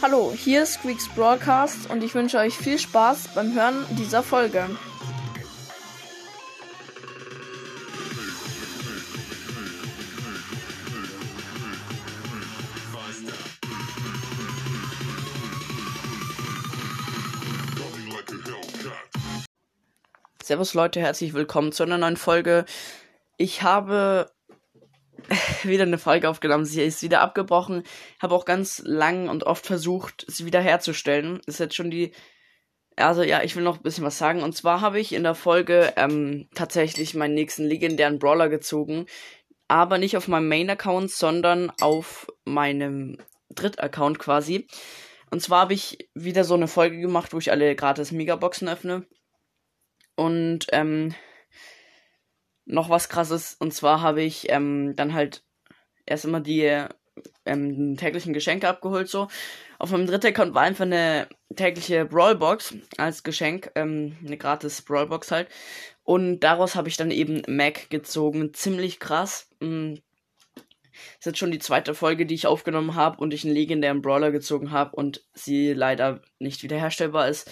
Hallo, hier ist Squeaks Broadcast und ich wünsche euch viel Spaß beim Hören dieser Folge. Servus Leute, herzlich willkommen zu einer neuen Folge. Ich habe wieder eine Folge aufgenommen. Sie ist wieder abgebrochen. Habe auch ganz lang und oft versucht, sie wieder herzustellen. Ist jetzt schon die. Also ja, ich will noch ein bisschen was sagen. Und zwar habe ich in der Folge ähm, tatsächlich meinen nächsten legendären Brawler gezogen. Aber nicht auf meinem Main-Account, sondern auf meinem Dritt-Account quasi. Und zwar habe ich wieder so eine Folge gemacht, wo ich alle gratis Megaboxen öffne. Und ähm, noch was krasses. Und zwar habe ich ähm, dann halt erst immer die ähm, täglichen Geschenke abgeholt. So. Auf meinem dritten Account war einfach eine tägliche Brawlbox als Geschenk. Ähm, eine gratis Brawlbox halt. Und daraus habe ich dann eben Mac gezogen. Ziemlich krass. Mhm. Das ist jetzt schon die zweite Folge, die ich aufgenommen habe und ich einen legendären Brawler gezogen habe und sie leider nicht wiederherstellbar ist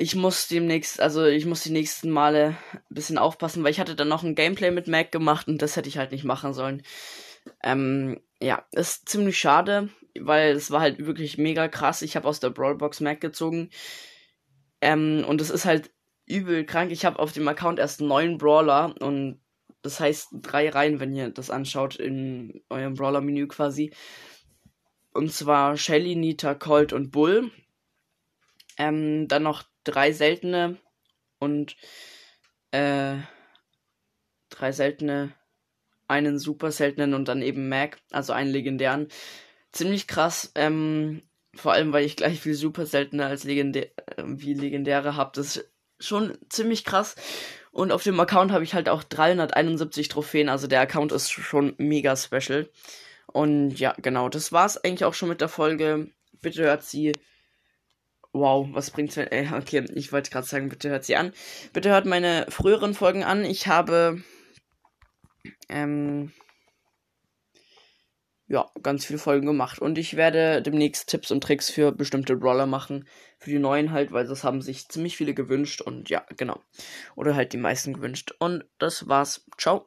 ich muss demnächst, also ich muss die nächsten Male ein bisschen aufpassen, weil ich hatte dann noch ein Gameplay mit Mac gemacht und das hätte ich halt nicht machen sollen. Ähm, ja, ist ziemlich schade, weil es war halt wirklich mega krass. Ich habe aus der Brawlbox Mac gezogen. Ähm, und es ist halt übel krank. Ich habe auf dem Account erst neun Brawler und das heißt drei Reihen, wenn ihr das anschaut in eurem Brawler-Menü quasi. Und zwar Shelly, Nita, Colt und Bull. Ähm, dann noch drei seltene und äh, drei seltene, einen super seltenen und dann eben Mac, also einen legendären. Ziemlich krass, ähm, vor allem weil ich gleich viel super seltene als legendär, äh, wie legendäre habe. Das ist schon ziemlich krass. Und auf dem Account habe ich halt auch 371 Trophäen, also der Account ist schon mega special. Und ja, genau, das war's eigentlich auch schon mit der Folge. Bitte hört sie Wow, was bringt's mir? Äh, okay, ich wollte gerade sagen, bitte hört sie an. Bitte hört meine früheren Folgen an. Ich habe ähm, ja, ganz viele Folgen gemacht. Und ich werde demnächst Tipps und Tricks für bestimmte Brawler machen. Für die neuen halt, weil das haben sich ziemlich viele gewünscht. Und ja, genau. Oder halt die meisten gewünscht. Und das war's. Ciao.